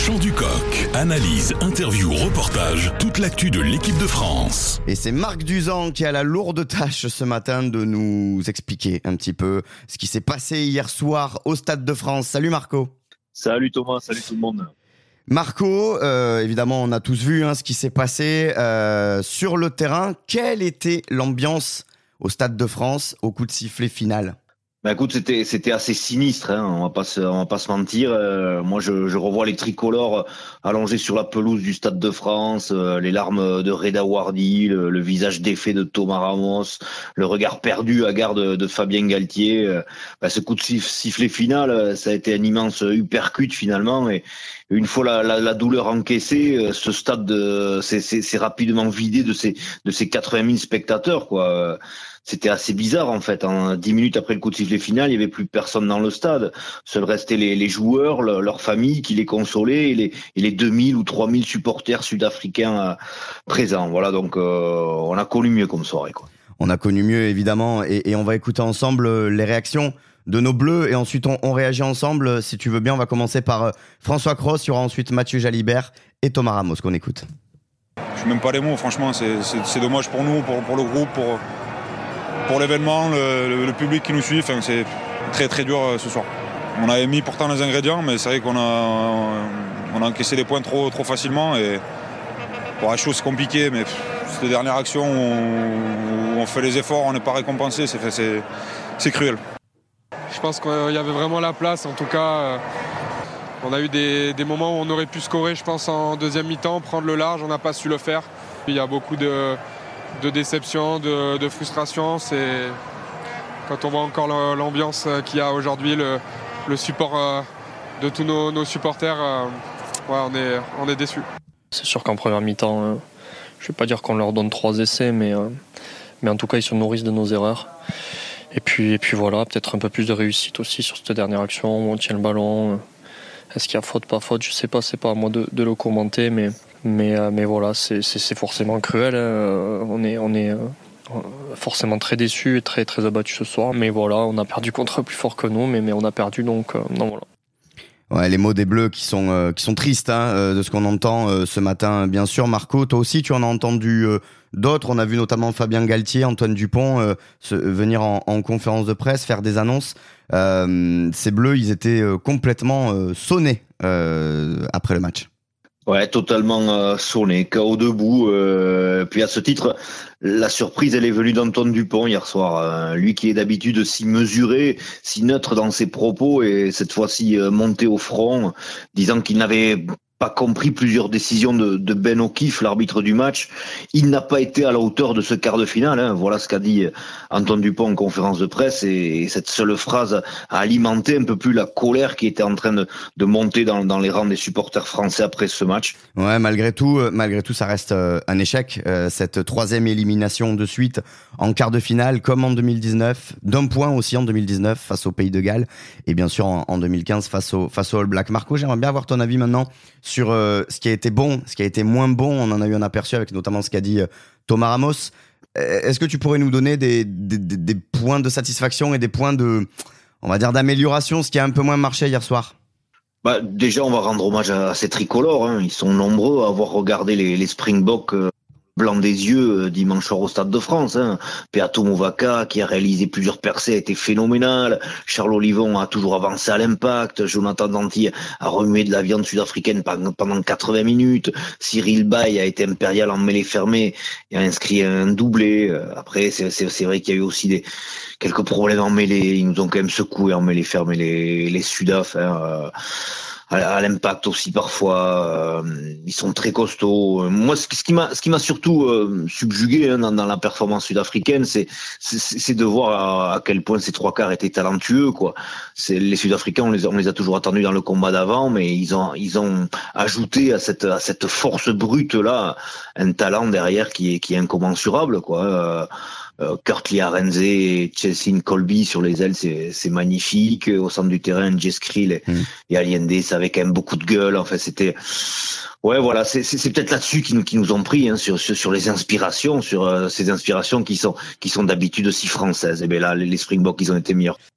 chant du coq. Analyse, interview, reportage, toute l'actu de l'équipe de France. Et c'est Marc Duzan qui a la lourde tâche ce matin de nous expliquer un petit peu ce qui s'est passé hier soir au Stade de France. Salut Marco. Salut Thomas, salut tout le monde. Marco, euh, évidemment, on a tous vu hein, ce qui s'est passé euh, sur le terrain. Quelle était l'ambiance au Stade de France au coup de sifflet final? Bah écoute, c'était c'était assez sinistre, hein, on va pas on va pas se mentir. Euh, moi, je, revois les tricolores allongés sur la pelouse du Stade de France, euh, les larmes de Reda Wardy, le, visage défait de Thomas Ramos, le regard perdu à garde de, Fabien Galtier. Euh, bah, ce coup de sifflet final, ça a été un immense uppercut finalement. Et une fois la, douleur encaissée, ce stade s'est rapidement vidé de ses de ses 80 000 spectateurs, quoi c'était assez bizarre en fait. Hein. Dix minutes après le coup de sifflet final, il y avait plus personne dans le stade. Seuls restaient les, les joueurs, leurs familles qui les consolaient et les, et les 2000 ou 3000 supporters sud-africains euh, présents. Voilà, donc euh, on a connu mieux comme soirée. Quoi. On a connu mieux évidemment et, et, on va écouter ensemble euh, les réactions de nos bleus et ensuite on, on, réagit ensemble. Si tu veux bien, on va commencer par François Cross, il y aura ensuite Mathieu Jalibert et Thomas Ramos qu'on écoute. Je ne même pas les mots, franchement, c'est dommage pour nous, pour, pour le groupe, pour, pour l'événement, le, public qui nous suit. c'est très très dur euh, ce soir. On avait mis pourtant les ingrédients, mais c'est vrai qu'on a, on a encaissé les points trop, trop facilement. Et pour la chose, c'est compliqué, mais cette dernière action où, on fait les efforts, on n'est pas récompensé, c'est cruel. Je pense qu'il y avait vraiment la place. En tout cas, euh, on a eu des, des, moments où on aurait pu scorer, je pense, en deuxième mi-temps, prendre le large. On n'a pas su le faire. Il y a beaucoup de, de déception, de, frustration. C'est quand on voit encore l'ambiance qu'il y a aujourd'hui, le, support euh, de tous nos, supporters, euh, on est, on est déçus. C'est sûr qu'en première mi-temps, euh, je ne vais pas dire qu'on leur donne trois essais, mais, mais en tout cas, ils se nourrissent de nos erreurs. Et puis, et puis voilà, peut-être un peu plus de réussite aussi sur cette dernière action on tient le ballon. Est-ce qu'il y a faute, pas faute Je sais pas, c'est pas à moi de, de le commenter, mais mais, euh, mais voilà, c'est forcément cruel. Hein. On est, on est euh, forcément très déçus et très, très abattus ce soir. Mais voilà, on a perdu contre plus fort que nous, mais, mais on a perdu donc euh, non, voilà. Les mots des Bleus qui sont qui sont tristes hein, de ce qu'on entend ce matin, bien sûr. Marco, toi aussi, tu en as entendu d'autres. On a vu notamment Fabien Galtier, Antoine Dupont venir en, en, conférence de presse faire des annonces. ces Bleus, ils étaient complètement sonnés après le match. Ouais, totalement euh, sonné, KO debout. Euh, puis à ce titre, la surprise, elle est venue d'Antoine Dupont hier soir. Euh, lui qui est d'habitude si mesuré, si neutre dans ses propos, et cette fois-ci monté au front, disant qu'il n'avait pas compris plusieurs décisions de, de Ben O'Keefe, l'arbitre du match. Il n'a pas été à la hauteur de ce quart de finale. Hein. Voilà ce qu'a dit Antoine Dupont en conférence de presse. Et, cette seule phrase a alimenté un peu plus la colère qui était en train de, monter dans, les rangs des supporters français après ce match. Ouais, malgré tout, euh, malgré tout, ça reste euh, un échec. Euh, cette troisième élimination de suite en quart de finale, comme en 2019, d'un point aussi en 2019 face au Pays de Galles, et bien sûr en, en 2015 face au face au All Black. Marco, j'aimerais bien avoir ton avis maintenant sur euh, ce qui a été bon, ce qui a été moins bon. On en a eu un aperçu avec notamment ce qu'a dit euh, Thomas Ramos. Euh, est-ce que tu pourrais nous donner des, points de satisfaction et des points de, on va dire, d'amélioration, ce qui a un peu moins marché hier soir? Bah, déjà, on va rendre hommage à ces tricolores. Hein. Ils sont nombreux à avoir regardé les, les Springboks blanc des yeux euh, dimanche soir au Stade de France. Hein. Peato Movaca, qui a réalisé plusieurs percées, a été phénoménal. Charles Olivon a toujours avancé à l'impact. Jonathan Danty a remué de la viande sud-africaine pendant 80 minutes. Cyril Bay a été impérial en mêlée fermée et a inscrit un doublé. Euh, après, c'est vrai qu'il y a eu aussi quelques problèmes en mêlée. Ils nous ont quand même secoué en mêlée fermée les, les Sudaf. Hein. Euh, à, l'impact aussi parfois. Euh, ils sont très costauds. Moi, ce, qui m'a, ce qui m'a surtout euh, subjugué hein, dans, la performance sud-africaine, c'est, c'est, de voir à, quel point ces trois quarts étaient talentueux. Quoi. C'est les Sud-Africains, on les, on les a toujours attendus dans le combat d'avant, mais ils ont, ils ont ajouté à cette, à cette force brute là un talent derrière qui est, qui est incommensurable. Quoi. Euh, Kurt Arenze et Chelsea Colby sur les ailes, c'est magnifique. Au centre du terrain, Jess Krill et, mm. et Allende, ça avait quand même beaucoup de gueule. En fait, c'était Ouais, voilà, c'est peut-être là-dessus qui nous, qui nous ont pris, hein, sur, sur, les inspirations, sur euh, ces inspirations qui sont, qui sont d'habitude aussi françaises. Et bien là, les Springboks, ils ont été meilleurs.